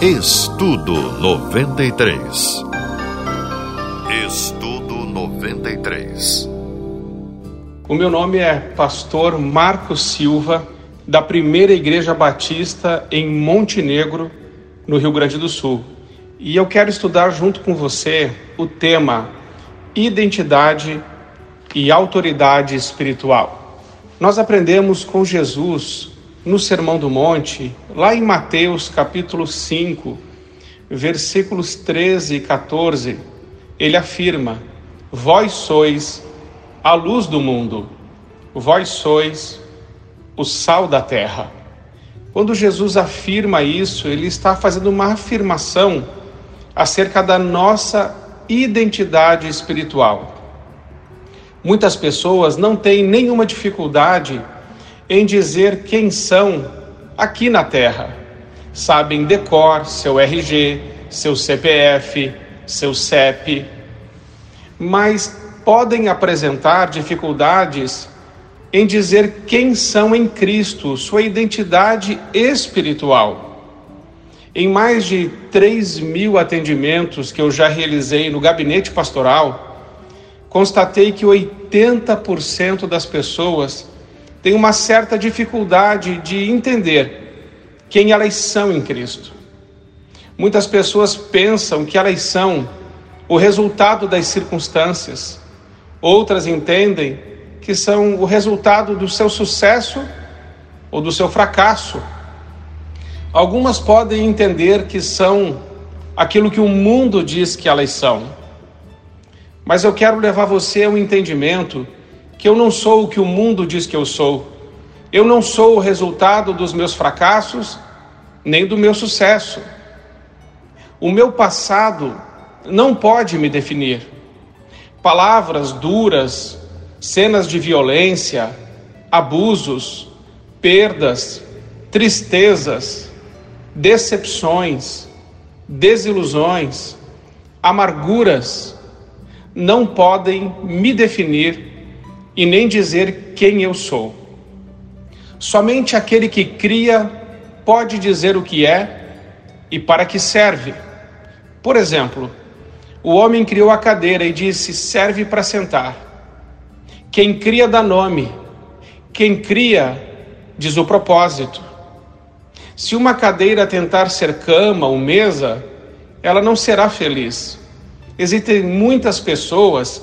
Estudo 93. Estudo 93. O meu nome é Pastor Marcos Silva, da Primeira Igreja Batista em Montenegro, no Rio Grande do Sul. E eu quero estudar junto com você o tema Identidade e Autoridade Espiritual. Nós aprendemos com Jesus no Sermão do Monte, lá em Mateus capítulo 5, versículos 13 e 14, ele afirma: Vós sois a luz do mundo, vós sois o sal da terra. Quando Jesus afirma isso, ele está fazendo uma afirmação acerca da nossa identidade espiritual. Muitas pessoas não têm nenhuma dificuldade em dizer quem são aqui na Terra. Sabem decor seu RG, seu CPF, seu CEP, mas podem apresentar dificuldades em dizer quem são em Cristo, sua identidade espiritual. Em mais de 3 mil atendimentos que eu já realizei no gabinete pastoral, constatei que 80% das pessoas têm uma certa dificuldade de entender quem elas são em Cristo. Muitas pessoas pensam que elas são o resultado das circunstâncias, outras entendem que são o resultado do seu sucesso ou do seu fracasso. Algumas podem entender que são aquilo que o mundo diz que elas são. Mas eu quero levar você a um entendimento que eu não sou o que o mundo diz que eu sou. Eu não sou o resultado dos meus fracassos, nem do meu sucesso. O meu passado não pode me definir. Palavras duras, cenas de violência, abusos, perdas, tristezas, decepções, desilusões, amarguras não podem me definir e nem dizer quem eu sou. Somente aquele que cria pode dizer o que é e para que serve. Por exemplo, o homem criou a cadeira e disse: serve para sentar. Quem cria dá nome, quem cria diz o propósito. Se uma cadeira tentar ser cama ou mesa, ela não será feliz. Existem muitas pessoas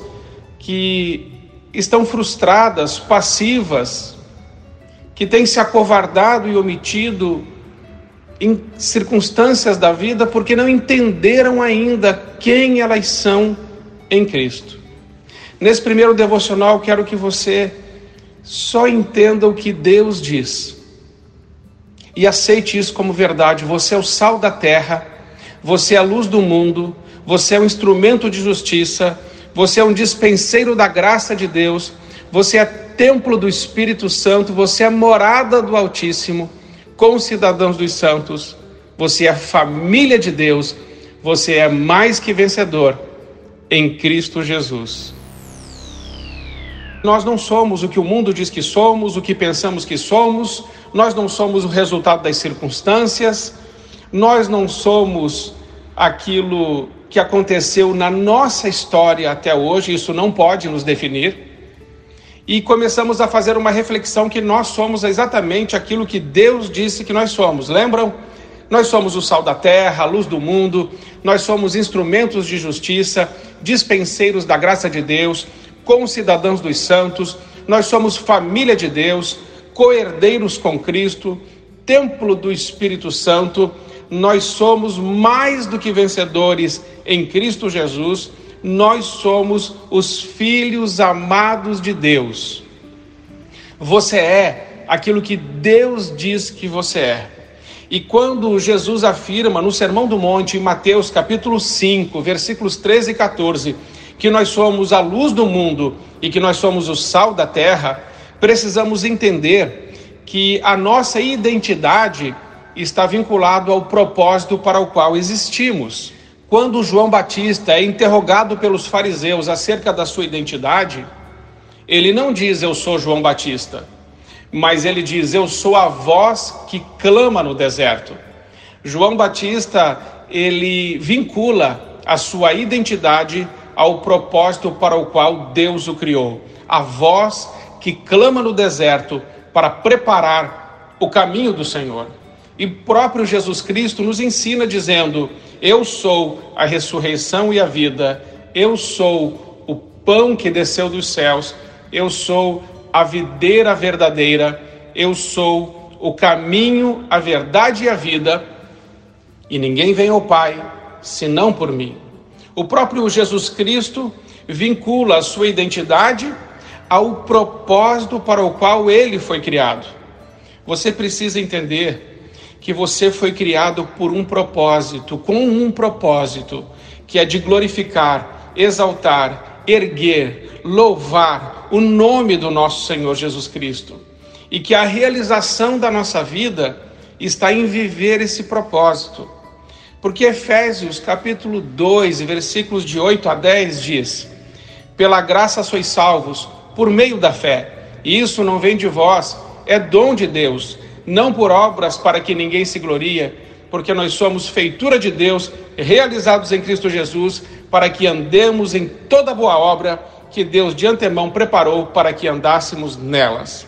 que estão frustradas, passivas, que têm se acovardado e omitido em circunstâncias da vida porque não entenderam ainda quem elas são em Cristo. Nesse primeiro devocional, quero que você só entenda o que Deus diz e aceite isso como verdade. Você é o sal da terra, você é a luz do mundo, você é um instrumento de justiça você é um dispenseiro da graça de Deus, você é templo do Espírito Santo, você é morada do Altíssimo, com cidadãos dos santos, você é família de Deus, você é mais que vencedor em Cristo Jesus. Nós não somos o que o mundo diz que somos, o que pensamos que somos, nós não somos o resultado das circunstâncias, nós não somos aquilo que aconteceu na nossa história até hoje, isso não pode nos definir. E começamos a fazer uma reflexão que nós somos exatamente aquilo que Deus disse que nós somos. Lembram? Nós somos o sal da terra, a luz do mundo, nós somos instrumentos de justiça, dispenseiros da graça de Deus, concidadãos dos santos, nós somos família de Deus, coerdeiros com Cristo, templo do Espírito Santo nós somos mais do que vencedores em Cristo Jesus, nós somos os filhos amados de Deus. Você é aquilo que Deus diz que você é. E quando Jesus afirma no Sermão do Monte, em Mateus capítulo 5, versículos 13 e 14, que nós somos a luz do mundo e que nós somos o sal da terra, precisamos entender que a nossa identidade está vinculado ao propósito para o qual existimos. Quando João Batista é interrogado pelos fariseus acerca da sua identidade, ele não diz eu sou João Batista, mas ele diz eu sou a voz que clama no deserto. João Batista, ele vincula a sua identidade ao propósito para o qual Deus o criou. A voz que clama no deserto para preparar o caminho do Senhor. E próprio Jesus Cristo nos ensina dizendo: Eu sou a ressurreição e a vida, eu sou o pão que desceu dos céus, eu sou a videira verdadeira, eu sou o caminho, a verdade e a vida, e ninguém vem ao Pai senão por mim. O próprio Jesus Cristo vincula a sua identidade ao propósito para o qual ele foi criado. Você precisa entender que você foi criado por um propósito, com um propósito, que é de glorificar, exaltar, erguer, louvar o nome do nosso Senhor Jesus Cristo. E que a realização da nossa vida está em viver esse propósito. Porque Efésios capítulo 2, versículos de 8 a 10 diz: Pela graça sois salvos, por meio da fé. E isso não vem de vós, é dom de Deus não por obras para que ninguém se gloria, porque nós somos feitura de Deus, realizados em Cristo Jesus, para que andemos em toda boa obra que Deus de antemão preparou para que andássemos nelas.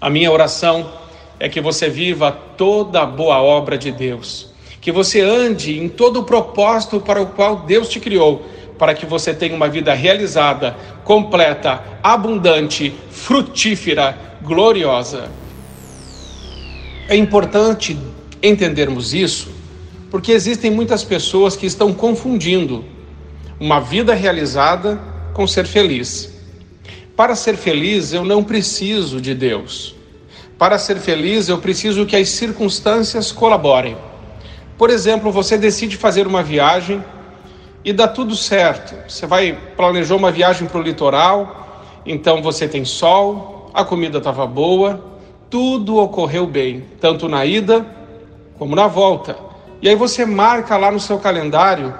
A minha oração é que você viva toda a boa obra de Deus, que você ande em todo o propósito para o qual Deus te criou, para que você tenha uma vida realizada, completa, abundante, frutífera, gloriosa. É importante entendermos isso, porque existem muitas pessoas que estão confundindo uma vida realizada com ser feliz. Para ser feliz, eu não preciso de Deus. Para ser feliz, eu preciso que as circunstâncias colaborem. Por exemplo, você decide fazer uma viagem e dá tudo certo. Você vai planejou uma viagem para o litoral, então você tem sol, a comida estava boa, tudo ocorreu bem, tanto na ida como na volta. E aí você marca lá no seu calendário: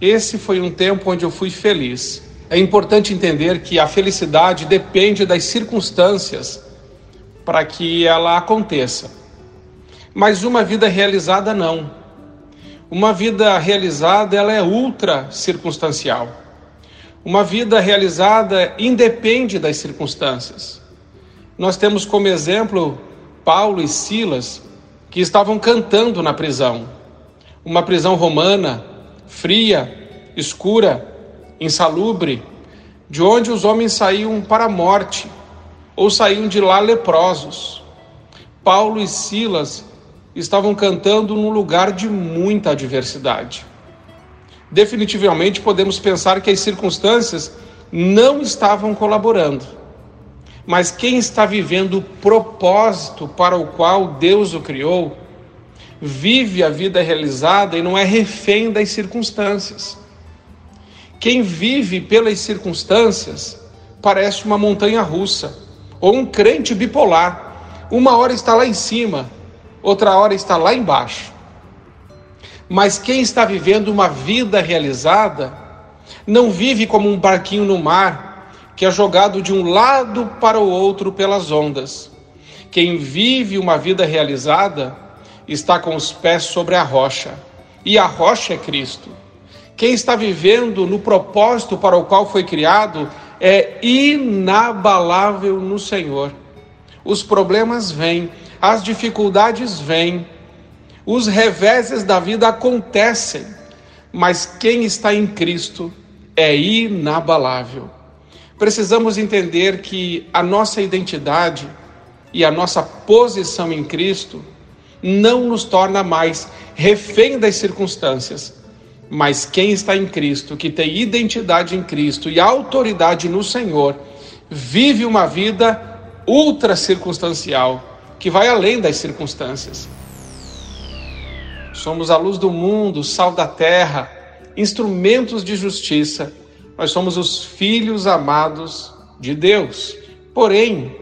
esse foi um tempo onde eu fui feliz. É importante entender que a felicidade depende das circunstâncias para que ela aconteça. Mas uma vida realizada não. Uma vida realizada ela é ultra circunstancial. Uma vida realizada independe das circunstâncias. Nós temos como exemplo Paulo e Silas, que estavam cantando na prisão. Uma prisão romana, fria, escura, insalubre, de onde os homens saíam para a morte ou saíam de lá leprosos. Paulo e Silas estavam cantando num lugar de muita adversidade. Definitivamente podemos pensar que as circunstâncias não estavam colaborando mas quem está vivendo o propósito para o qual Deus o criou, vive a vida realizada e não é refém das circunstâncias. Quem vive pelas circunstâncias parece uma montanha russa ou um crente bipolar. Uma hora está lá em cima, outra hora está lá embaixo. Mas quem está vivendo uma vida realizada não vive como um barquinho no mar que é jogado de um lado para o outro pelas ondas. Quem vive uma vida realizada está com os pés sobre a rocha, e a rocha é Cristo. Quem está vivendo no propósito para o qual foi criado é inabalável no Senhor. Os problemas vêm, as dificuldades vêm, os reveses da vida acontecem, mas quem está em Cristo é inabalável precisamos entender que a nossa identidade e a nossa posição em Cristo não nos torna mais refém das circunstâncias, mas quem está em Cristo, que tem identidade em Cristo e autoridade no Senhor, vive uma vida ultra circunstancial, que vai além das circunstâncias. Somos a luz do mundo, sal da terra, instrumentos de justiça nós somos os filhos amados de Deus. Porém,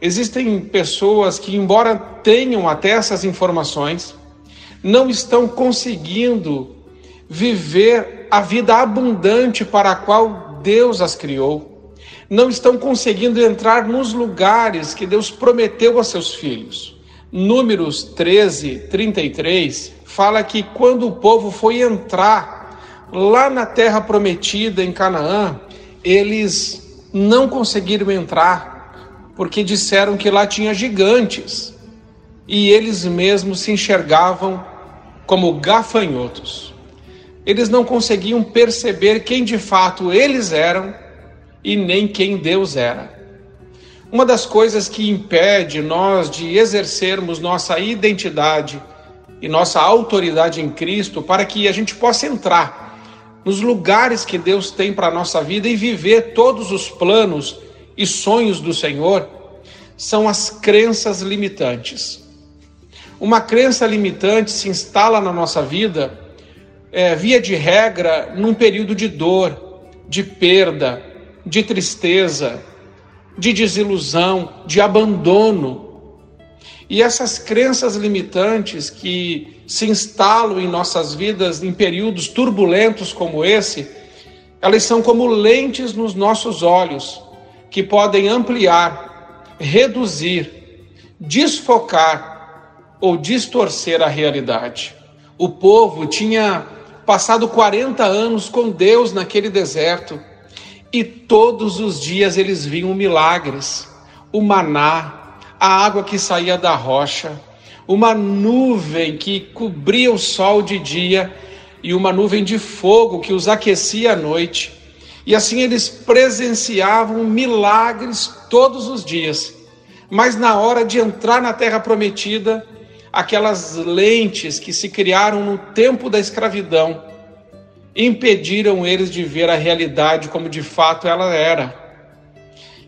existem pessoas que, embora tenham até essas informações, não estão conseguindo viver a vida abundante para a qual Deus as criou. Não estão conseguindo entrar nos lugares que Deus prometeu a seus filhos. Números 13, 33 fala que quando o povo foi entrar lá na terra prometida em Canaã, eles não conseguiram entrar porque disseram que lá tinha gigantes e eles mesmos se enxergavam como gafanhotos. Eles não conseguiam perceber quem de fato eles eram e nem quem Deus era. Uma das coisas que impede nós de exercermos nossa identidade e nossa autoridade em Cristo para que a gente possa entrar nos lugares que Deus tem para a nossa vida e viver todos os planos e sonhos do Senhor são as crenças limitantes. Uma crença limitante se instala na nossa vida, é, via de regra, num período de dor, de perda, de tristeza, de desilusão, de abandono. E essas crenças limitantes que se instalam em nossas vidas em períodos turbulentos como esse, elas são como lentes nos nossos olhos, que podem ampliar, reduzir, desfocar ou distorcer a realidade. O povo tinha passado 40 anos com Deus naquele deserto e todos os dias eles viam milagres, o maná, a água que saía da rocha, uma nuvem que cobria o sol de dia e uma nuvem de fogo que os aquecia à noite. E assim eles presenciavam milagres todos os dias. Mas na hora de entrar na terra prometida, aquelas lentes que se criaram no tempo da escravidão impediram eles de ver a realidade como de fato ela era.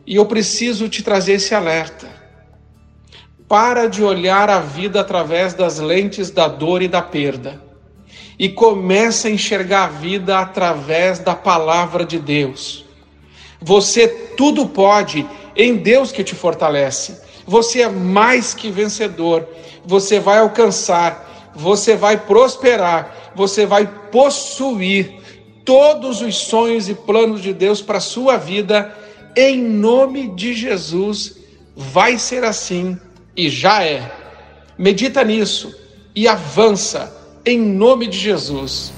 E eu preciso te trazer esse alerta. Para de olhar a vida através das lentes da dor e da perda. E começa a enxergar a vida através da palavra de Deus. Você tudo pode em Deus que te fortalece. Você é mais que vencedor. Você vai alcançar, você vai prosperar você vai possuir todos os sonhos e planos de Deus para sua vida, em nome de Jesus. Vai ser assim e já é. Medita nisso e avança em nome de Jesus.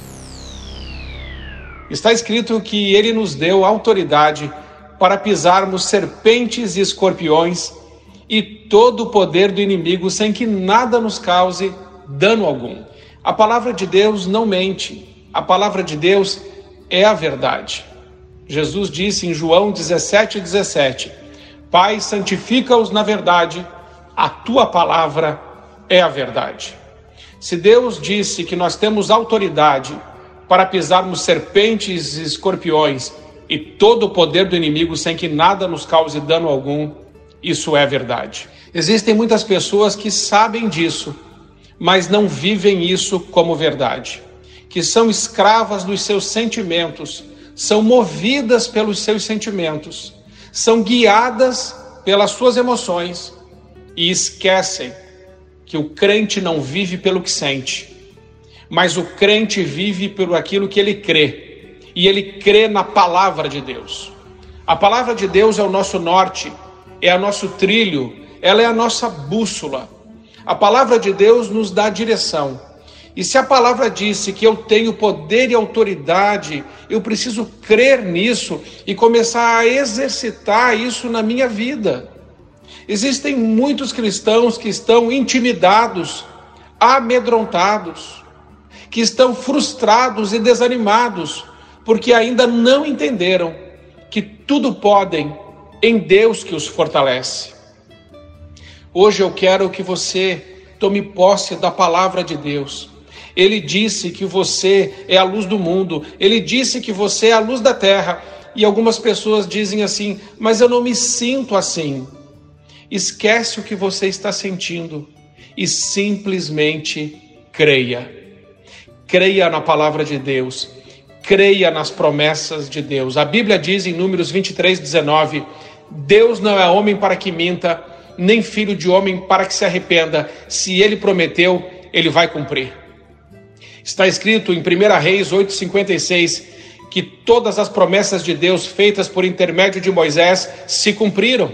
Está escrito que ele nos deu autoridade para pisarmos serpentes e escorpiões e todo o poder do inimigo sem que nada nos cause dano algum. A palavra de Deus não mente, a palavra de Deus é a verdade. Jesus disse em João 17, 17: Pai, santifica-os na verdade, a tua palavra é a verdade. Se Deus disse que nós temos autoridade para pisarmos serpentes e escorpiões e todo o poder do inimigo sem que nada nos cause dano algum, isso é verdade. Existem muitas pessoas que sabem disso, mas não vivem isso como verdade, que são escravas dos seus sentimentos, são movidas pelos seus sentimentos, são guiadas pelas suas emoções e esquecem que o crente não vive pelo que sente, mas o crente vive pelo aquilo que ele crê, e ele crê na palavra de Deus. A palavra de Deus é o nosso norte, é o nosso trilho, ela é a nossa bússola. A palavra de Deus nos dá direção. E se a palavra disse que eu tenho poder e autoridade, eu preciso crer nisso e começar a exercitar isso na minha vida. Existem muitos cristãos que estão intimidados, amedrontados, que estão frustrados e desanimados, porque ainda não entenderam que tudo podem em Deus que os fortalece. Hoje eu quero que você tome posse da palavra de Deus. Ele disse que você é a luz do mundo, ele disse que você é a luz da terra. E algumas pessoas dizem assim: Mas eu não me sinto assim. Esquece o que você está sentindo e simplesmente creia. Creia na palavra de Deus, creia nas promessas de Deus. A Bíblia diz em Números 23, 19: Deus não é homem para que minta nem filho de homem para que se arrependa. Se ele prometeu, ele vai cumprir. Está escrito em 1 Reis 8,56 que todas as promessas de Deus feitas por intermédio de Moisés se cumpriram.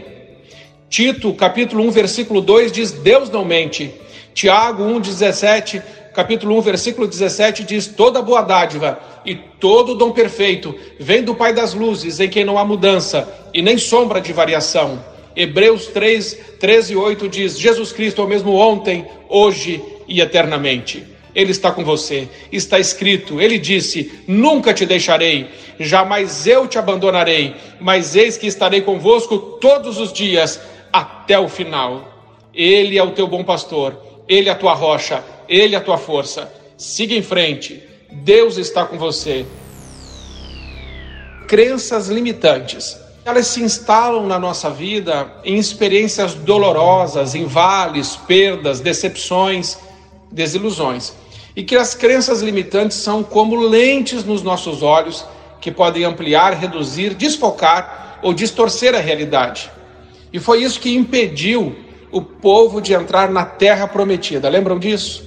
Tito, capítulo 1, versículo 2 diz: Deus não mente. Tiago 1, 17, capítulo 1, versículo 17 diz: Toda boa dádiva e todo dom perfeito vem do Pai das luzes, em quem não há mudança e nem sombra de variação. Hebreus 3, 13 e 8 diz: Jesus Cristo é o mesmo ontem, hoje e eternamente. Ele está com você. Está escrito, ele disse: Nunca te deixarei, jamais eu te abandonarei, mas eis que estarei convosco todos os dias até o final. Ele é o teu bom pastor, ele é a tua rocha, ele é a tua força. Siga em frente, Deus está com você. Crenças limitantes. Elas se instalam na nossa vida em experiências dolorosas, em vales, perdas, decepções, desilusões. E que as crenças limitantes são como lentes nos nossos olhos que podem ampliar, reduzir, desfocar ou distorcer a realidade. E foi isso que impediu o povo de entrar na terra prometida. Lembram disso?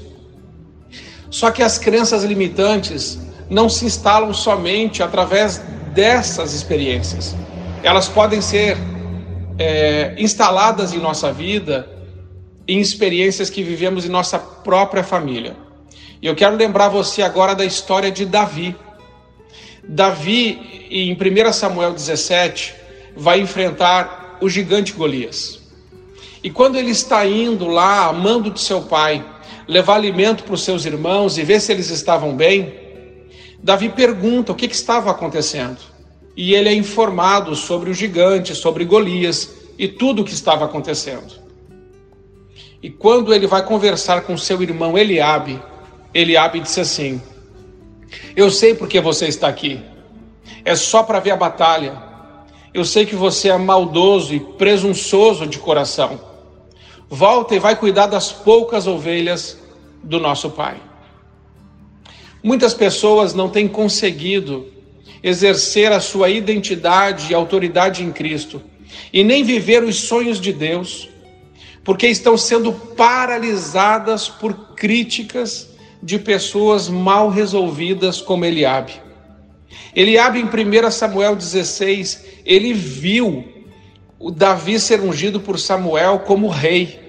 Só que as crenças limitantes não se instalam somente através dessas experiências. Elas podem ser é, instaladas em nossa vida em experiências que vivemos em nossa própria família. E eu quero lembrar você agora da história de Davi. Davi, em 1 Samuel 17, vai enfrentar o gigante Golias. E quando ele está indo lá, amando de seu pai, levar alimento para os seus irmãos e ver se eles estavam bem, Davi pergunta o que, que estava acontecendo. E ele é informado sobre o gigante, sobre Golias e tudo o que estava acontecendo. E quando ele vai conversar com seu irmão Eliabe, Eliabe disse assim: Eu sei porque você está aqui. É só para ver a batalha. Eu sei que você é maldoso e presunçoso de coração. Volta e vai cuidar das poucas ovelhas do nosso pai. Muitas pessoas não têm conseguido exercer a sua identidade e autoridade em Cristo e nem viver os sonhos de Deus, porque estão sendo paralisadas por críticas de pessoas mal resolvidas como Eliabe. Eliabe em 1 Samuel 16, ele viu o Davi ser ungido por Samuel como rei.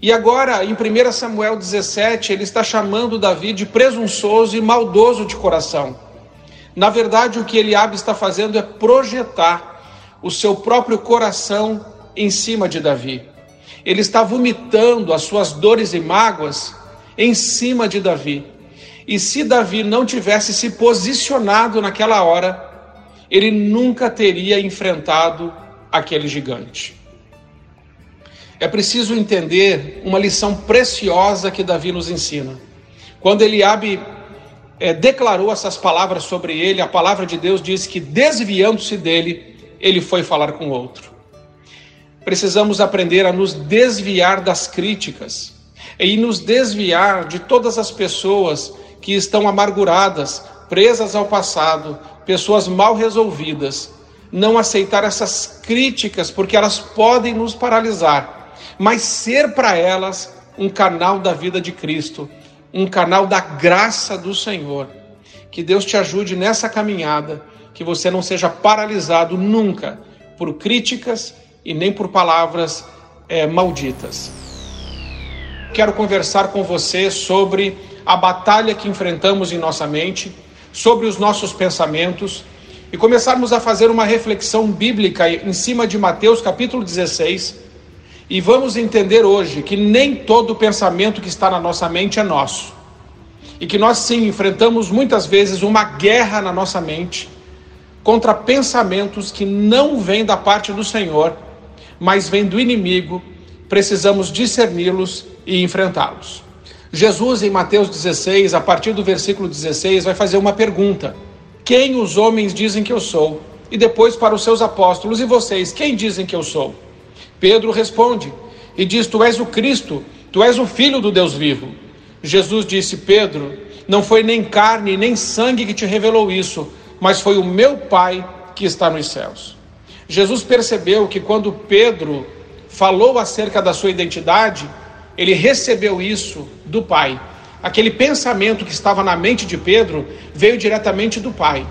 E agora, em 1 Samuel 17, ele está chamando Davi de presunçoso e maldoso de coração. Na verdade, o que Eliabe está fazendo é projetar o seu próprio coração em cima de Davi. Ele está vomitando as suas dores e mágoas em cima de Davi. E se Davi não tivesse se posicionado naquela hora, ele nunca teria enfrentado aquele gigante. É preciso entender uma lição preciosa que Davi nos ensina. Quando Eliabe é, declarou essas palavras sobre ele, a palavra de Deus diz que desviando-se dele, ele foi falar com outro. Precisamos aprender a nos desviar das críticas, e nos desviar de todas as pessoas que estão amarguradas, presas ao passado, pessoas mal resolvidas. Não aceitar essas críticas, porque elas podem nos paralisar, mas ser para elas um canal da vida de Cristo, um canal da graça do Senhor. Que Deus te ajude nessa caminhada, que você não seja paralisado nunca por críticas e nem por palavras é, malditas quero conversar com você sobre a batalha que enfrentamos em nossa mente, sobre os nossos pensamentos e começarmos a fazer uma reflexão bíblica em cima de Mateus capítulo 16. E vamos entender hoje que nem todo pensamento que está na nossa mente é nosso. E que nós sim enfrentamos muitas vezes uma guerra na nossa mente contra pensamentos que não vêm da parte do Senhor, mas vêm do inimigo. Precisamos discerni-los e enfrentá-los. Jesus, em Mateus 16, a partir do versículo 16, vai fazer uma pergunta: Quem os homens dizem que eu sou? E depois para os seus apóstolos: E vocês, quem dizem que eu sou? Pedro responde e diz: Tu és o Cristo, tu és o Filho do Deus vivo. Jesus disse: Pedro, não foi nem carne nem sangue que te revelou isso, mas foi o meu Pai que está nos céus. Jesus percebeu que quando Pedro falou acerca da sua identidade, ele recebeu isso do Pai. Aquele pensamento que estava na mente de Pedro veio diretamente do Pai.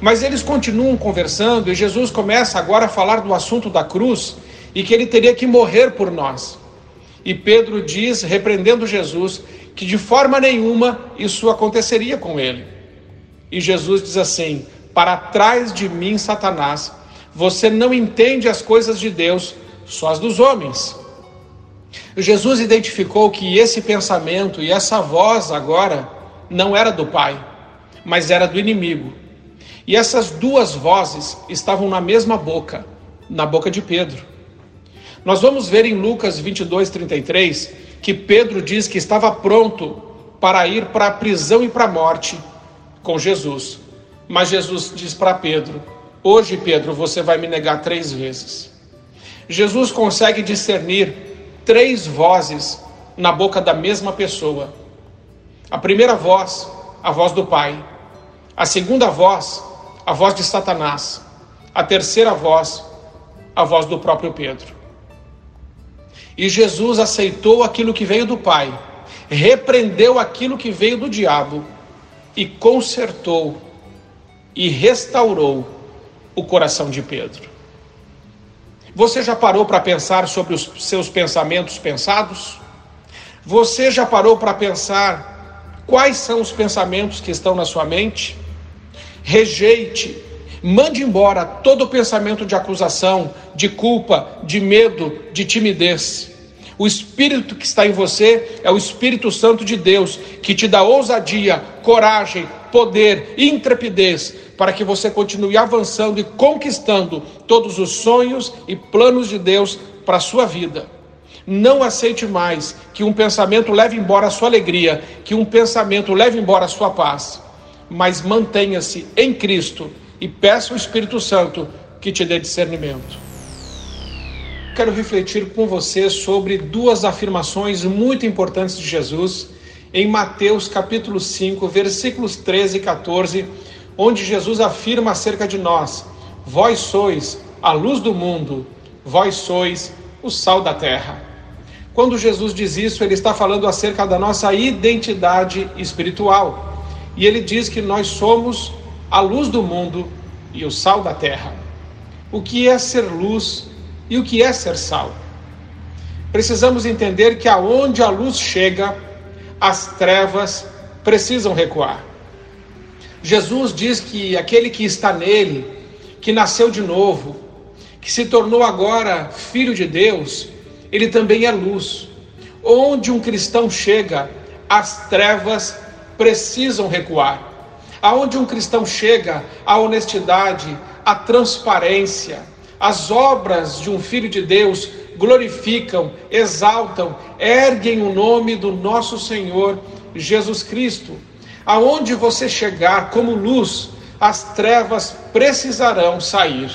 Mas eles continuam conversando e Jesus começa agora a falar do assunto da cruz. e que ele teria que morrer por nós. E Pedro diz, repreendendo Jesus, que de forma nenhuma isso aconteceria com ele. E Jesus diz assim: Para trás de mim, Satanás, você não entende as coisas de Deus, só as dos homens. Jesus identificou que esse pensamento e essa voz agora não era do Pai, mas era do inimigo. E essas duas vozes estavam na mesma boca, na boca de Pedro. Nós vamos ver em Lucas 22, 33, que Pedro diz que estava pronto para ir para a prisão e para a morte com Jesus. Mas Jesus diz para Pedro: Hoje, Pedro, você vai me negar três vezes. Jesus consegue discernir três vozes na boca da mesma pessoa. A primeira voz, a voz do Pai. A segunda voz, a voz de Satanás. A terceira voz, a voz do próprio Pedro. E Jesus aceitou aquilo que veio do Pai, repreendeu aquilo que veio do diabo e consertou e restaurou o coração de Pedro. Você já parou para pensar sobre os seus pensamentos pensados? Você já parou para pensar quais são os pensamentos que estão na sua mente? Rejeite Mande embora todo pensamento de acusação, de culpa, de medo, de timidez. O Espírito que está em você é o Espírito Santo de Deus, que te dá ousadia, coragem, poder intrepidez para que você continue avançando e conquistando todos os sonhos e planos de Deus para a sua vida. Não aceite mais que um pensamento leve embora a sua alegria, que um pensamento leve embora a sua paz, mas mantenha-se em Cristo e peça ao Espírito Santo que te dê discernimento. Quero refletir com você sobre duas afirmações muito importantes de Jesus em Mateus capítulo 5, versículos 13 e 14, onde Jesus afirma acerca de nós: Vós sois a luz do mundo, vós sois o sal da terra. Quando Jesus diz isso, ele está falando acerca da nossa identidade espiritual. E ele diz que nós somos a luz do mundo e o sal da terra. O que é ser luz e o que é ser sal? Precisamos entender que aonde a luz chega, as trevas precisam recuar. Jesus diz que aquele que está nele, que nasceu de novo, que se tornou agora filho de Deus, ele também é luz. Onde um cristão chega, as trevas precisam recuar. Aonde um cristão chega, a honestidade, a transparência, as obras de um filho de Deus glorificam, exaltam, erguem o nome do nosso Senhor Jesus Cristo. Aonde você chegar como luz, as trevas precisarão sair.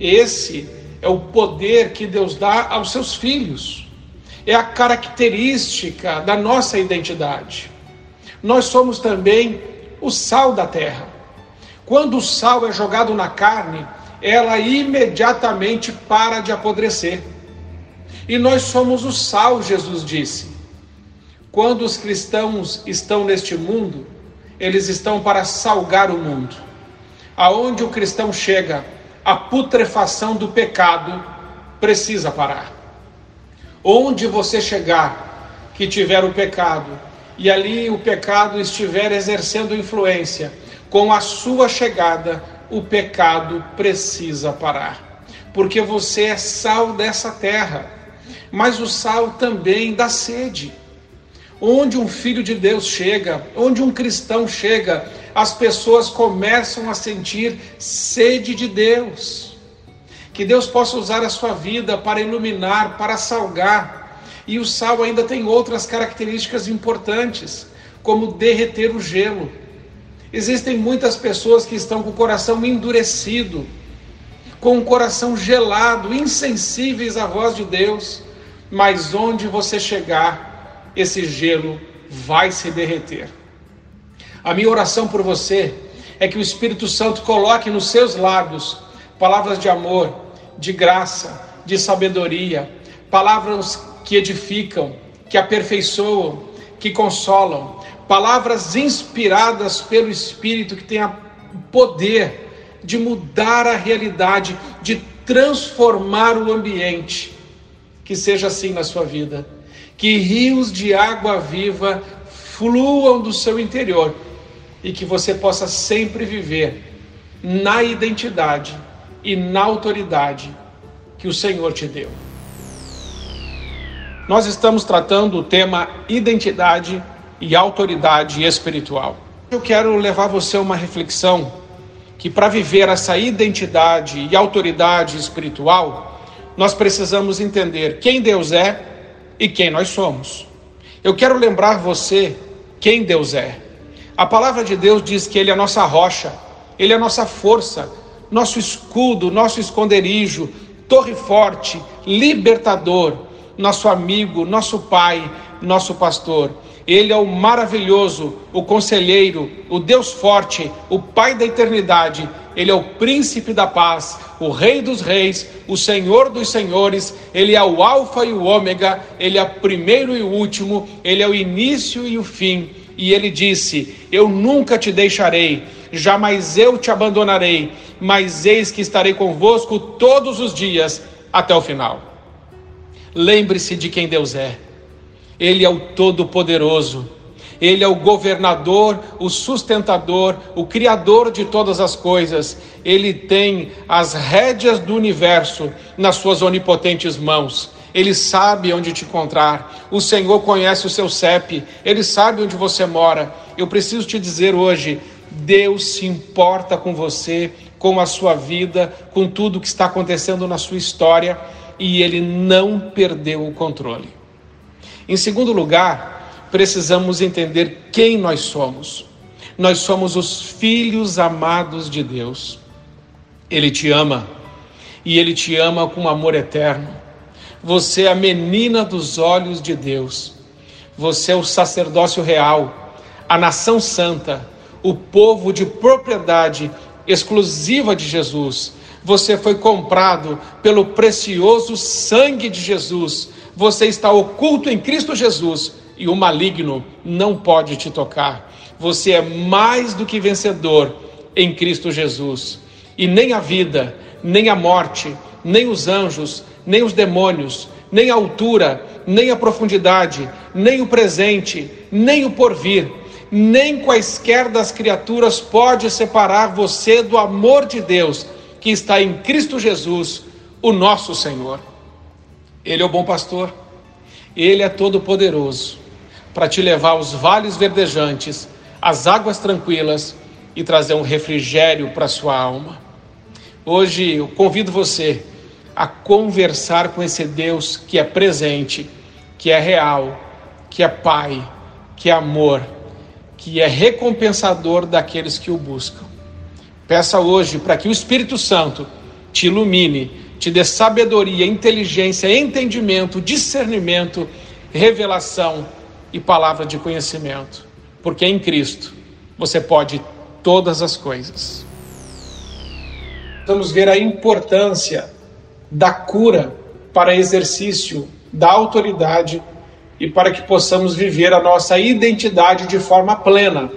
Esse é o poder que Deus dá aos seus filhos. É a característica da nossa identidade. Nós somos também o sal da terra. Quando o sal é jogado na carne, ela imediatamente para de apodrecer. E nós somos o sal, Jesus disse. Quando os cristãos estão neste mundo, eles estão para salgar o mundo. Aonde o cristão chega, a putrefação do pecado precisa parar. Onde você chegar, que tiver o pecado, e ali o pecado estiver exercendo influência, com a sua chegada, o pecado precisa parar. Porque você é sal dessa terra, mas o sal também dá sede. Onde um filho de Deus chega, onde um cristão chega, as pessoas começam a sentir sede de Deus. Que Deus possa usar a sua vida para iluminar, para salgar, e o sal ainda tem outras características importantes, como derreter o gelo. Existem muitas pessoas que estão com o coração endurecido, com o coração gelado, insensíveis à voz de Deus, mas onde você chegar, esse gelo vai se derreter. A minha oração por você é que o Espírito Santo coloque nos seus lábios palavras de amor, de graça, de sabedoria, palavras que edificam, que aperfeiçoam, que consolam, palavras inspiradas pelo Espírito que têm o poder de mudar a realidade de transformar o ambiente. Que seja assim na sua vida. Que rios de água viva fluam do seu interior e que você possa sempre viver na identidade e na autoridade que o Senhor te deu. Nós estamos tratando o tema identidade e autoridade espiritual. Eu quero levar você a uma reflexão que para viver essa identidade e autoridade espiritual, nós precisamos entender quem Deus é e quem nós somos. Eu quero lembrar você quem Deus é. A palavra de Deus diz que Ele é a nossa rocha, Ele é a nossa força, nosso escudo, nosso esconderijo, torre forte, libertador, nosso amigo, nosso pai, nosso pastor. Ele é o maravilhoso, o conselheiro, o Deus forte, o Pai da eternidade. Ele é o príncipe da paz, o Rei dos reis, o Senhor dos senhores. Ele é o Alfa e o Ômega. Ele é o primeiro e o último. Ele é o início e o fim. E ele disse: Eu nunca te deixarei, jamais eu te abandonarei, mas eis que estarei convosco todos os dias até o final. Lembre-se de quem Deus é. Ele é o Todo-Poderoso. Ele é o governador, o sustentador, o criador de todas as coisas. Ele tem as rédeas do universo nas suas onipotentes mãos. Ele sabe onde te encontrar. O Senhor conhece o seu CEP. Ele sabe onde você mora. Eu preciso te dizer hoje: Deus se importa com você, com a sua vida, com tudo que está acontecendo na sua história e ele não perdeu o controle. Em segundo lugar, precisamos entender quem nós somos. Nós somos os filhos amados de Deus. Ele te ama e ele te ama com amor eterno. Você é a menina dos olhos de Deus. Você é o sacerdócio real, a nação santa, o povo de propriedade exclusiva de Jesus. Você foi comprado pelo precioso sangue de Jesus você está oculto em Cristo Jesus e o maligno não pode te tocar. Você é mais do que vencedor em Cristo Jesus. E nem a vida, nem a morte, nem os anjos, nem os demônios, nem a altura, nem a profundidade, nem o presente, nem o porvir, nem quaisquer das criaturas pode separar você do amor de Deus que está em Cristo Jesus, o nosso Senhor. Ele é o bom pastor. Ele é todo poderoso para te levar aos vales verdejantes, às águas tranquilas e trazer um refrigério para sua alma. Hoje eu convido você a conversar com esse Deus que é presente, que é real, que é Pai, que é amor, que é recompensador daqueles que o buscam. Peça hoje para que o Espírito Santo te ilumine te dê sabedoria, inteligência, entendimento, discernimento, revelação e palavra de conhecimento. Porque em Cristo você pode todas as coisas. Vamos ver a importância da cura para exercício da autoridade e para que possamos viver a nossa identidade de forma plena.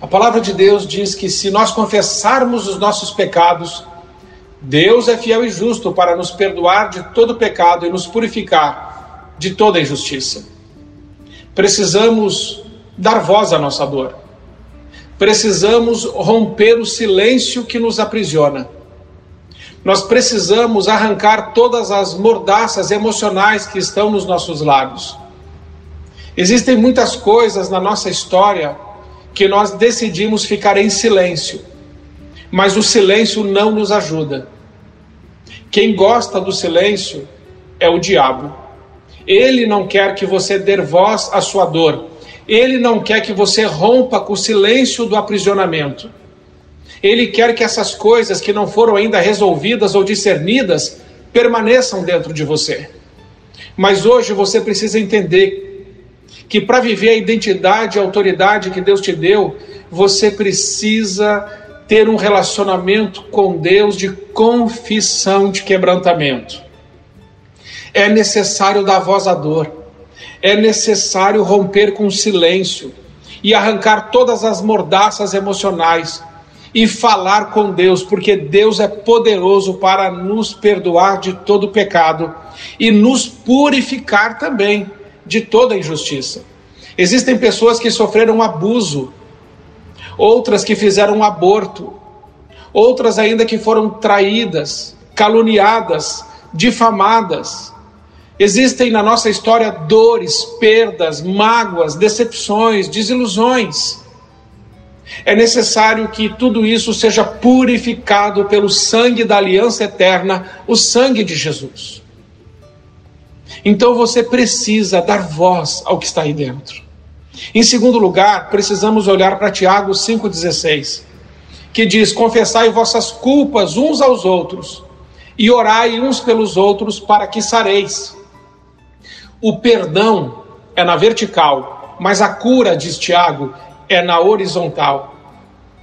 A palavra de Deus diz que se nós confessarmos os nossos pecados, Deus é fiel e justo para nos perdoar de todo pecado e nos purificar de toda injustiça. Precisamos dar voz à nossa dor. Precisamos romper o silêncio que nos aprisiona. Nós precisamos arrancar todas as mordaças emocionais que estão nos nossos lábios. Existem muitas coisas na nossa história que nós decidimos ficar em silêncio, mas o silêncio não nos ajuda. Quem gosta do silêncio é o diabo. Ele não quer que você dê voz à sua dor. Ele não quer que você rompa com o silêncio do aprisionamento. Ele quer que essas coisas que não foram ainda resolvidas ou discernidas permaneçam dentro de você. Mas hoje você precisa entender que para viver a identidade e a autoridade que Deus te deu, você precisa ter um relacionamento com Deus de confissão, de quebrantamento. É necessário dar voz à dor, é necessário romper com o silêncio e arrancar todas as mordaças emocionais e falar com Deus, porque Deus é poderoso para nos perdoar de todo pecado e nos purificar também de toda injustiça. Existem pessoas que sofreram abuso, outras que fizeram aborto, outras ainda que foram traídas, caluniadas, difamadas. Existem na nossa história dores, perdas, mágoas, decepções, desilusões. É necessário que tudo isso seja purificado pelo sangue da aliança eterna, o sangue de Jesus. Então você precisa dar voz ao que está aí dentro. Em segundo lugar, precisamos olhar para Tiago 5,16, que diz: Confessai vossas culpas uns aos outros e orai uns pelos outros para que sareis. O perdão é na vertical, mas a cura, diz Tiago, é na horizontal.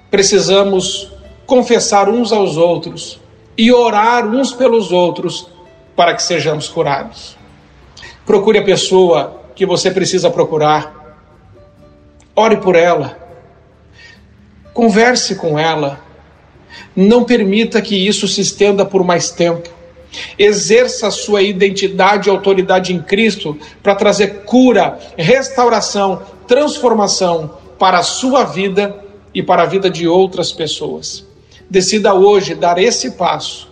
Precisamos confessar uns aos outros e orar uns pelos outros para que sejamos curados. Procure a pessoa que você precisa procurar. Ore por ela. Converse com ela. Não permita que isso se estenda por mais tempo. Exerça a sua identidade e autoridade em Cristo para trazer cura, restauração, transformação para a sua vida e para a vida de outras pessoas. Decida hoje dar esse passo,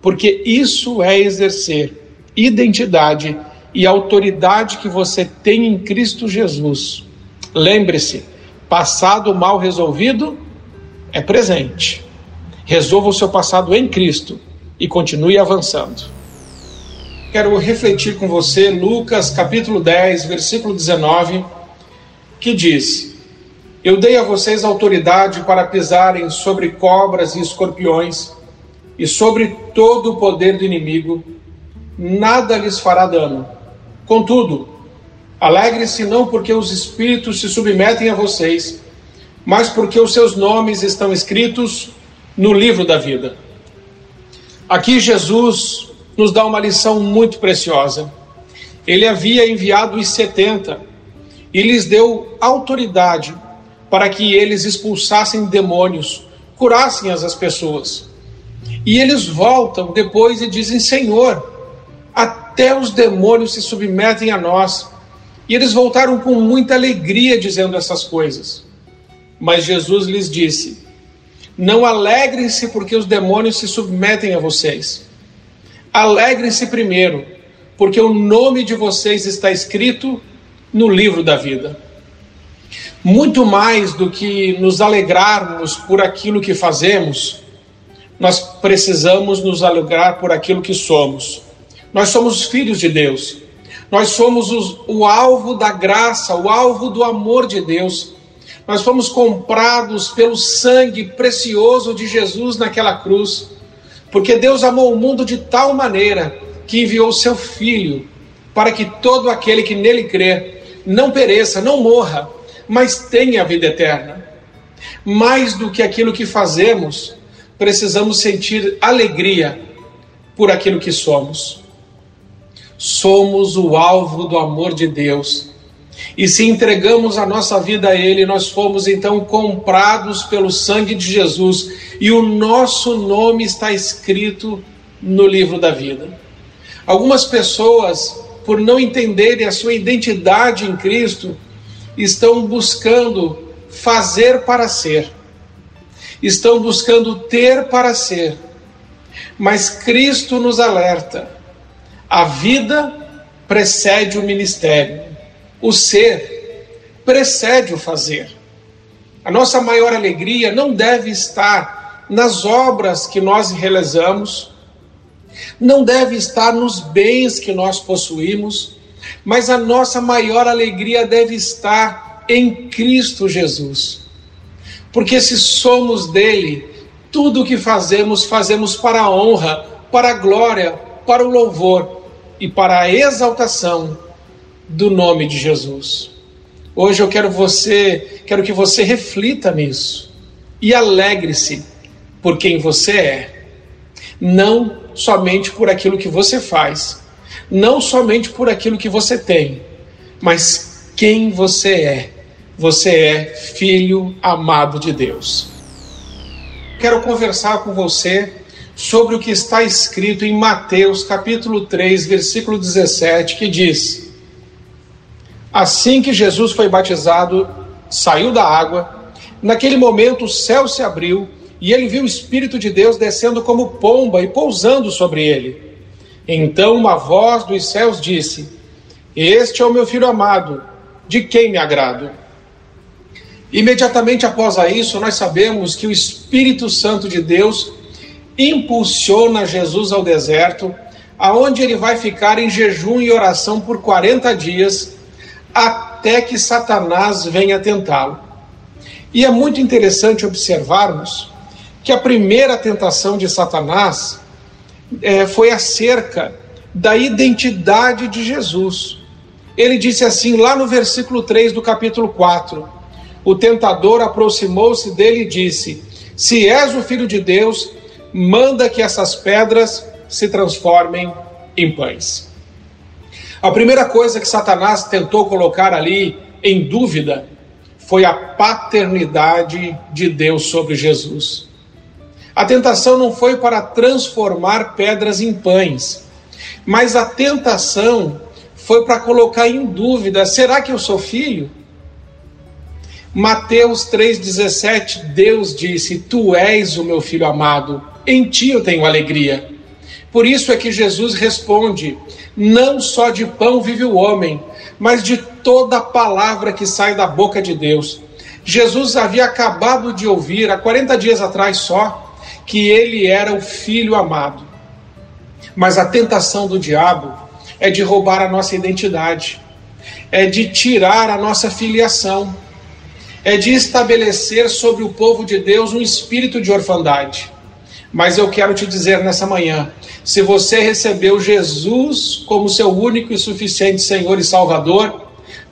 porque isso é exercer identidade e autoridade que você tem em Cristo Jesus. Lembre-se, passado mal resolvido é presente. Resolva o seu passado em Cristo e continue avançando. Quero refletir com você Lucas capítulo 10, versículo 19, que diz: Eu dei a vocês autoridade para pisarem sobre cobras e escorpiões e sobre todo o poder do inimigo, nada lhes fará dano. Contudo, alegre-se não porque os espíritos se submetem a vocês, mas porque os seus nomes estão escritos no livro da vida. Aqui Jesus nos dá uma lição muito preciosa. Ele havia enviado os setenta e lhes deu autoridade para que eles expulsassem demônios, curassem as pessoas. E eles voltam depois e dizem: Senhor, até os demônios se submetem a nós. E eles voltaram com muita alegria dizendo essas coisas. Mas Jesus lhes disse: não alegrem-se porque os demônios se submetem a vocês. Alegrem-se primeiro, porque o nome de vocês está escrito no livro da vida. Muito mais do que nos alegrarmos por aquilo que fazemos, nós precisamos nos alegrar por aquilo que somos. Nós somos filhos de Deus. Nós somos os, o alvo da graça, o alvo do amor de Deus. Nós fomos comprados pelo sangue precioso de Jesus naquela cruz, porque Deus amou o mundo de tal maneira que enviou seu Filho para que todo aquele que nele crê não pereça, não morra, mas tenha a vida eterna. Mais do que aquilo que fazemos, precisamos sentir alegria por aquilo que somos. Somos o alvo do amor de Deus. E se entregamos a nossa vida a Ele, nós fomos então comprados pelo sangue de Jesus. E o nosso nome está escrito no livro da vida. Algumas pessoas, por não entenderem a sua identidade em Cristo, estão buscando fazer para ser, estão buscando ter para ser, mas Cristo nos alerta: a vida precede o ministério. O ser precede o fazer. A nossa maior alegria não deve estar nas obras que nós realizamos, não deve estar nos bens que nós possuímos, mas a nossa maior alegria deve estar em Cristo Jesus. Porque se somos dele, tudo o que fazemos, fazemos para a honra, para a glória, para o louvor e para a exaltação do nome de Jesus. Hoje eu quero você, quero que você reflita nisso e alegre-se por quem você é, não somente por aquilo que você faz, não somente por aquilo que você tem, mas quem você é. Você é filho amado de Deus. quero conversar com você sobre o que está escrito em Mateus capítulo 3, versículo 17, que diz: Assim que Jesus foi batizado, saiu da água, naquele momento o céu se abriu e ele viu o Espírito de Deus descendo como pomba e pousando sobre ele. Então uma voz dos céus disse: Este é o meu filho amado, de quem me agrado. Imediatamente após isso, nós sabemos que o Espírito Santo de Deus impulsiona Jesus ao deserto, aonde ele vai ficar em jejum e oração por 40 dias, até que Satanás venha tentá-lo. E é muito interessante observarmos que a primeira tentação de Satanás é, foi acerca da identidade de Jesus. Ele disse assim, lá no versículo 3 do capítulo 4 o tentador aproximou-se dele e disse: Se és o filho de Deus, manda que essas pedras se transformem em pães. A primeira coisa que Satanás tentou colocar ali em dúvida foi a paternidade de Deus sobre Jesus. A tentação não foi para transformar pedras em pães, mas a tentação foi para colocar em dúvida: será que eu sou filho? Mateus 3,17, Deus disse: Tu és o meu filho amado, em ti eu tenho alegria. Por isso é que Jesus responde: Não só de pão vive o homem, mas de toda palavra que sai da boca de Deus. Jesus havia acabado de ouvir, há 40 dias atrás só, que ele era o filho amado. Mas a tentação do diabo é de roubar a nossa identidade, é de tirar a nossa filiação é de estabelecer sobre o povo de Deus um espírito de orfandade. Mas eu quero te dizer nessa manhã: se você recebeu Jesus como seu único e suficiente Senhor e Salvador,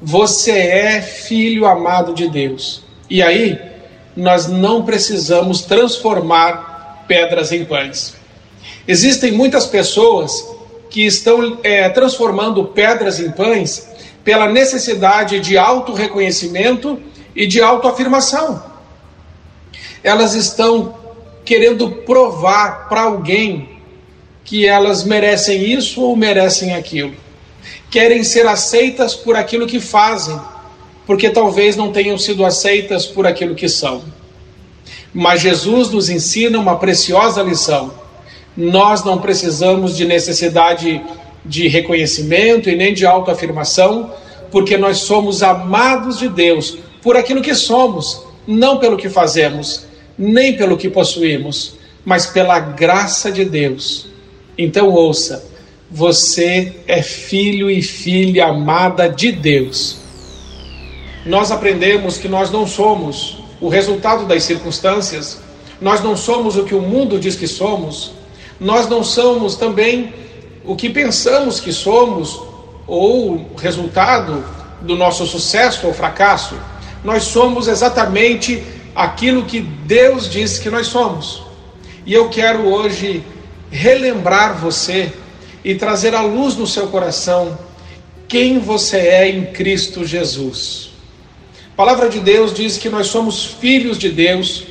você é filho amado de Deus. E aí, nós não precisamos transformar pedras em pães. Existem muitas pessoas que estão é, transformando pedras em pães pela necessidade de auto-reconhecimento e de autoafirmação. Elas estão querendo provar para alguém que elas merecem isso ou merecem aquilo. Querem ser aceitas por aquilo que fazem, porque talvez não tenham sido aceitas por aquilo que são. Mas Jesus nos ensina uma preciosa lição. Nós não precisamos de necessidade de reconhecimento e nem de autoafirmação, porque nós somos amados de Deus por aquilo que somos, não pelo que fazemos, nem pelo que possuímos, mas pela graça de Deus. Então ouça, você é filho e filha amada de Deus. Nós aprendemos que nós não somos o resultado das circunstâncias, nós não somos o que o mundo diz que somos, nós não somos também o que pensamos que somos ou resultado do nosso sucesso ou fracasso nós somos exatamente aquilo que Deus disse que nós somos. E eu quero hoje relembrar você e trazer à luz no seu coração quem você é em Cristo Jesus. A palavra de Deus diz que nós somos filhos de Deus,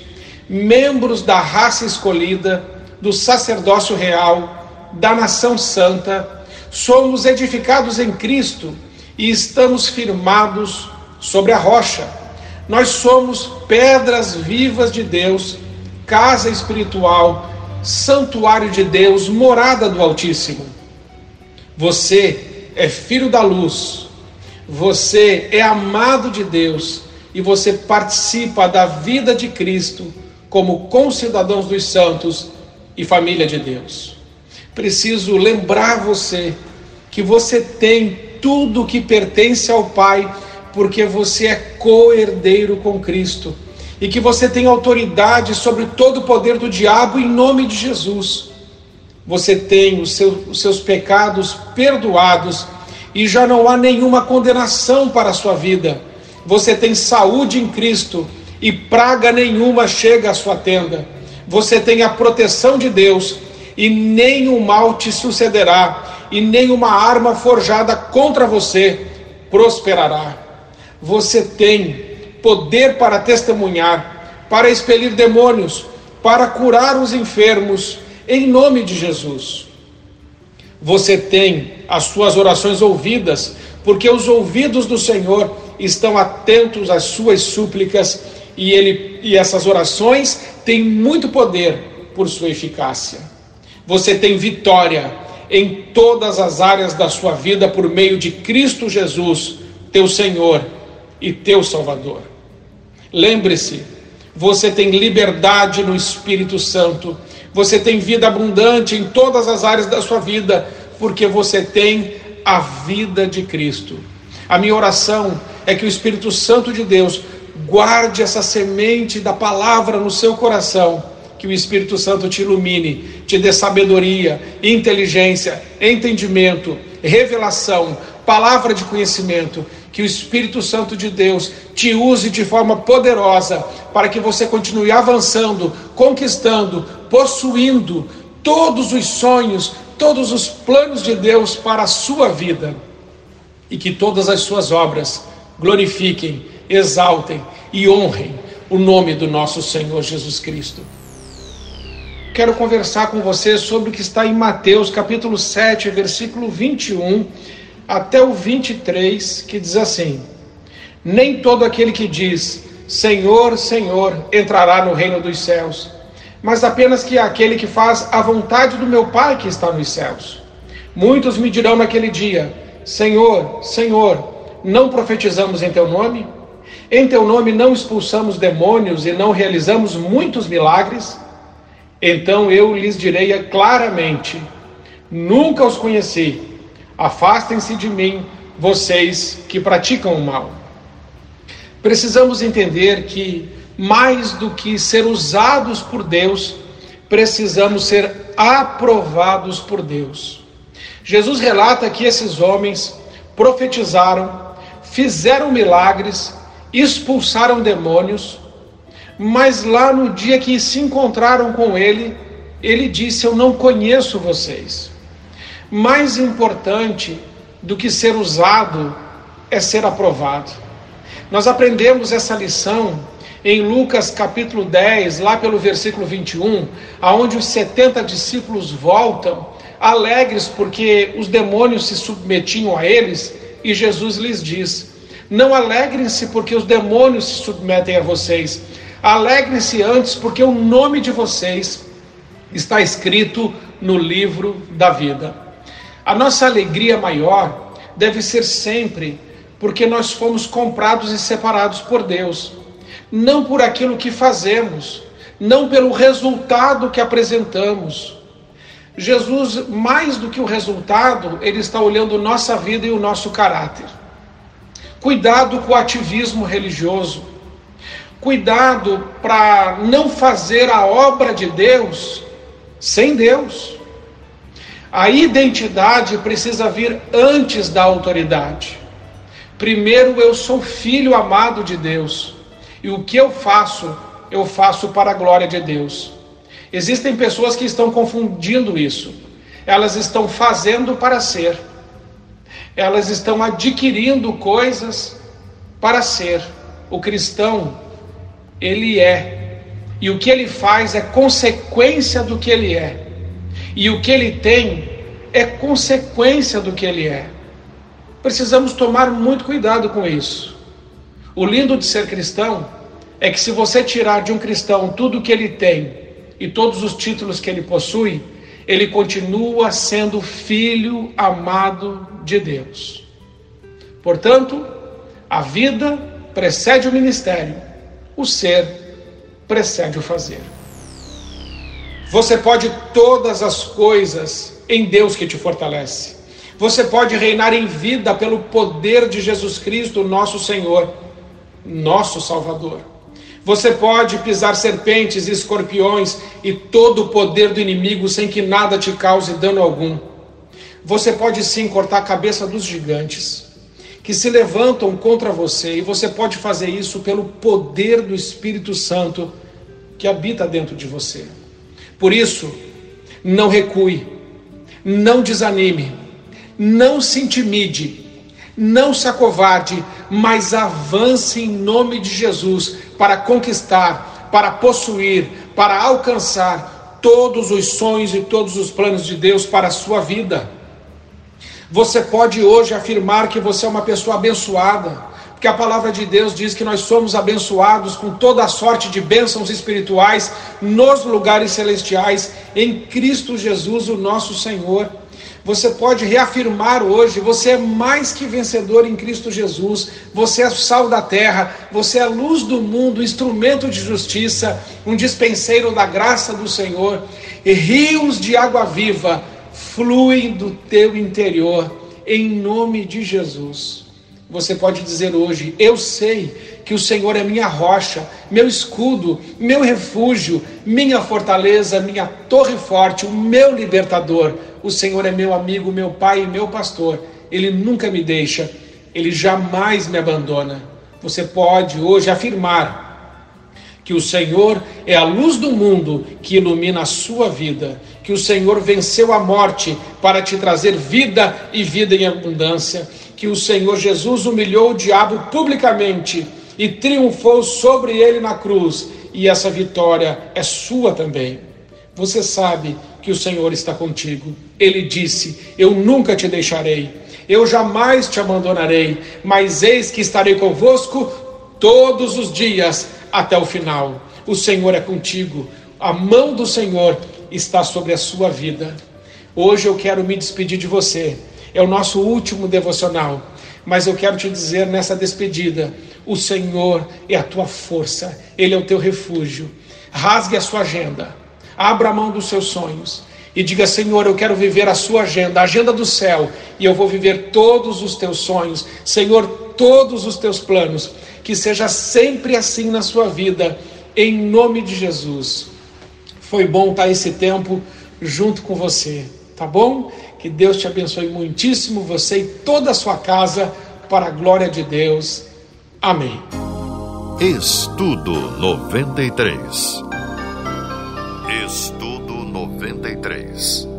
membros da raça escolhida, do sacerdócio real, da nação santa, somos edificados em Cristo e estamos firmados sobre a rocha. Nós somos pedras vivas de Deus, casa espiritual, santuário de Deus, morada do Altíssimo. Você é filho da luz, você é amado de Deus e você participa da vida de Cristo como concidadãos dos santos e família de Deus. Preciso lembrar você que você tem tudo que pertence ao Pai porque você é co-herdeiro com Cristo e que você tem autoridade sobre todo o poder do diabo em nome de Jesus. Você tem os seus, os seus pecados perdoados e já não há nenhuma condenação para a sua vida. Você tem saúde em Cristo e praga nenhuma chega à sua tenda. Você tem a proteção de Deus e nenhum mal te sucederá, e nenhuma arma forjada contra você prosperará você tem poder para testemunhar, para expelir demônios, para curar os enfermos, em nome de Jesus. Você tem as suas orações ouvidas, porque os ouvidos do Senhor estão atentos às suas súplicas e, ele, e essas orações têm muito poder por sua eficácia. Você tem vitória em todas as áreas da sua vida por meio de Cristo Jesus, teu Senhor e teu Salvador. Lembre-se, você tem liberdade no Espírito Santo, você tem vida abundante em todas as áreas da sua vida, porque você tem a vida de Cristo. A minha oração é que o Espírito Santo de Deus guarde essa semente da palavra no seu coração, que o Espírito Santo te ilumine, te dê sabedoria, inteligência, entendimento, revelação, palavra de conhecimento, que o Espírito Santo de Deus te use de forma poderosa para que você continue avançando, conquistando, possuindo todos os sonhos, todos os planos de Deus para a sua vida e que todas as suas obras glorifiquem, exaltem e honrem o nome do nosso Senhor Jesus Cristo. Quero conversar com você sobre o que está em Mateus capítulo 7, versículo 21 até o 23, que diz assim: Nem todo aquele que diz Senhor, Senhor entrará no reino dos céus, mas apenas que aquele que faz a vontade do meu Pai que está nos céus. Muitos me dirão naquele dia: Senhor, Senhor, não profetizamos em teu nome? Em teu nome não expulsamos demônios e não realizamos muitos milagres? Então eu lhes direi claramente: Nunca os conheci. Afastem-se de mim, vocês que praticam o mal. Precisamos entender que, mais do que ser usados por Deus, precisamos ser aprovados por Deus. Jesus relata que esses homens profetizaram, fizeram milagres, expulsaram demônios, mas lá no dia que se encontraram com ele, ele disse: Eu não conheço vocês. Mais importante do que ser usado é ser aprovado. Nós aprendemos essa lição em Lucas capítulo 10, lá pelo versículo 21, aonde os 70 discípulos voltam alegres porque os demônios se submetiam a eles, e Jesus lhes diz: Não alegrem-se porque os demônios se submetem a vocês, alegrem-se antes porque o nome de vocês está escrito no livro da vida. A nossa alegria maior deve ser sempre porque nós fomos comprados e separados por Deus, não por aquilo que fazemos, não pelo resultado que apresentamos. Jesus, mais do que o resultado, ele está olhando nossa vida e o nosso caráter. Cuidado com o ativismo religioso. Cuidado para não fazer a obra de Deus sem Deus. A identidade precisa vir antes da autoridade. Primeiro, eu sou filho amado de Deus, e o que eu faço, eu faço para a glória de Deus. Existem pessoas que estão confundindo isso. Elas estão fazendo para ser, elas estão adquirindo coisas para ser. O cristão, ele é, e o que ele faz é consequência do que ele é. E o que ele tem é consequência do que ele é. Precisamos tomar muito cuidado com isso. O lindo de ser cristão é que se você tirar de um cristão tudo o que ele tem e todos os títulos que ele possui, ele continua sendo filho amado de Deus. Portanto, a vida precede o ministério, o ser precede o fazer. Você pode todas as coisas em Deus que te fortalece. Você pode reinar em vida pelo poder de Jesus Cristo, nosso Senhor, nosso Salvador. Você pode pisar serpentes e escorpiões e todo o poder do inimigo sem que nada te cause dano algum. Você pode sim cortar a cabeça dos gigantes que se levantam contra você, e você pode fazer isso pelo poder do Espírito Santo que habita dentro de você. Por isso, não recue, não desanime, não se intimide, não se acovarde, mas avance em nome de Jesus para conquistar, para possuir, para alcançar todos os sonhos e todos os planos de Deus para a sua vida. Você pode hoje afirmar que você é uma pessoa abençoada, porque a palavra de Deus diz que nós somos abençoados com toda a sorte de bênçãos espirituais nos lugares celestiais em Cristo Jesus, o nosso Senhor. Você pode reafirmar hoje: você é mais que vencedor em Cristo Jesus, você é sal da terra, você é luz do mundo, instrumento de justiça, um dispenseiro da graça do Senhor, e rios de água viva fluem do teu interior, em nome de Jesus. Você pode dizer hoje: Eu sei que o Senhor é minha rocha, meu escudo, meu refúgio, minha fortaleza, minha torre forte, o meu libertador. O Senhor é meu amigo, meu pai e meu pastor. Ele nunca me deixa, ele jamais me abandona. Você pode hoje afirmar que o Senhor é a luz do mundo que ilumina a sua vida, que o Senhor venceu a morte para te trazer vida e vida em abundância que o Senhor Jesus humilhou o diabo publicamente e triunfou sobre ele na cruz, e essa vitória é sua também. Você sabe que o Senhor está contigo. Ele disse: Eu nunca te deixarei, eu jamais te abandonarei, mas eis que estarei convosco todos os dias até o final. O Senhor é contigo, a mão do Senhor está sobre a sua vida. Hoje eu quero me despedir de você é o nosso último devocional. Mas eu quero te dizer nessa despedida: o Senhor é a tua força, Ele é o teu refúgio. Rasgue a sua agenda, abra a mão dos seus sonhos e diga: Senhor, eu quero viver a sua agenda, a agenda do céu, e eu vou viver todos os teus sonhos, Senhor, todos os teus planos. Que seja sempre assim na sua vida, em nome de Jesus. Foi bom estar esse tempo junto com você, tá bom? Que Deus te abençoe muitíssimo, você e toda a sua casa, para a glória de Deus. Amém. Estudo 93. Estudo 93.